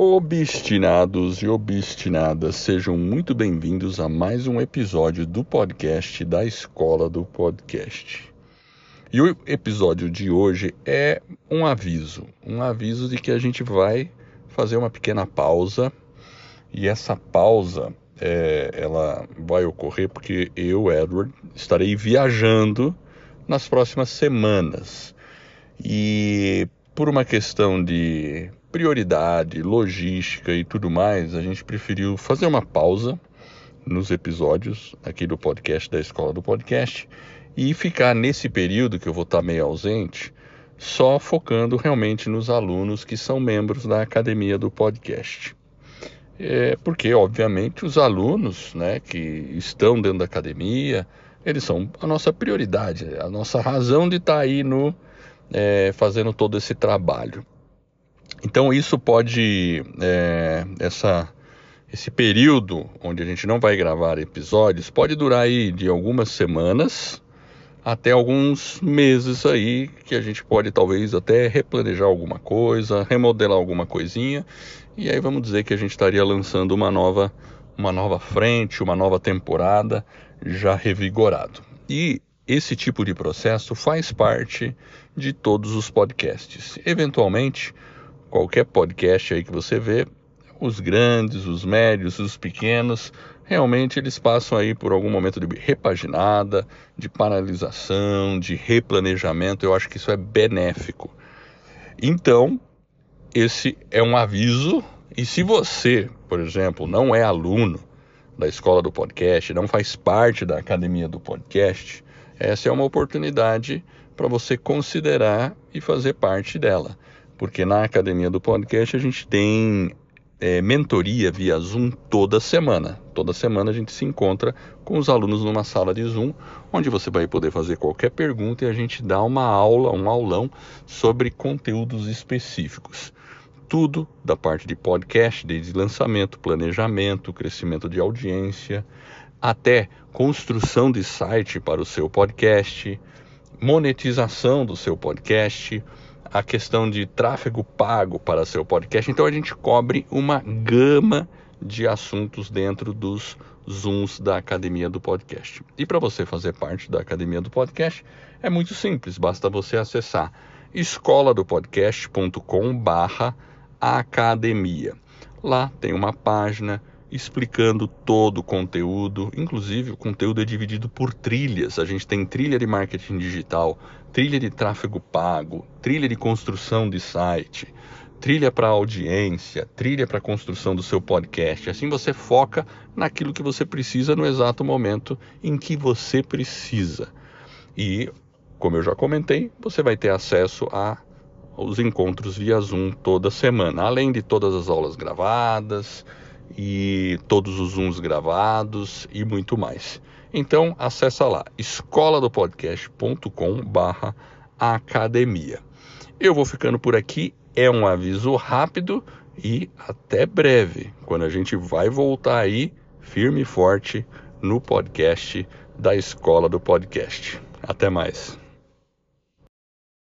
Obstinados e obstinadas, sejam muito bem-vindos a mais um episódio do podcast da Escola do Podcast. E o episódio de hoje é um aviso, um aviso de que a gente vai fazer uma pequena pausa e essa pausa é, ela vai ocorrer porque eu, Edward, estarei viajando nas próximas semanas e por uma questão de prioridade, logística e tudo mais, a gente preferiu fazer uma pausa nos episódios aqui do podcast da Escola do Podcast e ficar nesse período que eu vou estar meio ausente, só focando realmente nos alunos que são membros da academia do podcast. É porque, obviamente, os alunos né, que estão dentro da academia, eles são a nossa prioridade, a nossa razão de estar aí no, é, fazendo todo esse trabalho. Então isso pode, é, essa, esse período onde a gente não vai gravar episódios, pode durar aí de algumas semanas até alguns meses aí que a gente pode talvez até replanejar alguma coisa, remodelar alguma coisinha e aí vamos dizer que a gente estaria lançando uma nova, uma nova frente, uma nova temporada já revigorado. E esse tipo de processo faz parte de todos os podcasts. Eventualmente qualquer podcast aí que você vê, os grandes, os médios, os pequenos, realmente eles passam aí por algum momento de repaginada, de paralisação, de replanejamento. Eu acho que isso é benéfico. Então, esse é um aviso. E se você, por exemplo, não é aluno da escola do podcast, não faz parte da academia do podcast, essa é uma oportunidade para você considerar e fazer parte dela porque na academia do podcast a gente tem é, mentoria via Zoom toda semana. Toda semana a gente se encontra com os alunos numa sala de Zoom, onde você vai poder fazer qualquer pergunta e a gente dá uma aula, um aulão sobre conteúdos específicos. Tudo da parte de podcast, desde lançamento, planejamento, crescimento de audiência, até construção de site para o seu podcast, monetização do seu podcast a questão de tráfego pago para seu podcast. Então a gente cobre uma gama de assuntos dentro dos Zooms da Academia do Podcast. E para você fazer parte da Academia do Podcast é muito simples, basta você acessar escoladopodcast.com/academia. Lá tem uma página explicando todo o conteúdo, inclusive o conteúdo é dividido por trilhas. A gente tem trilha de marketing digital, trilha de tráfego pago, trilha de construção de site, trilha para audiência, trilha para construção do seu podcast. Assim você foca naquilo que você precisa no exato momento em que você precisa. E, como eu já comentei, você vai ter acesso a os encontros via Zoom toda semana, além de todas as aulas gravadas, e todos os Zooms gravados e muito mais. Então acessa lá escoladopodcast.com barra academia. Eu vou ficando por aqui, é um aviso rápido e até breve, quando a gente vai voltar aí firme e forte no podcast da Escola do Podcast. Até mais.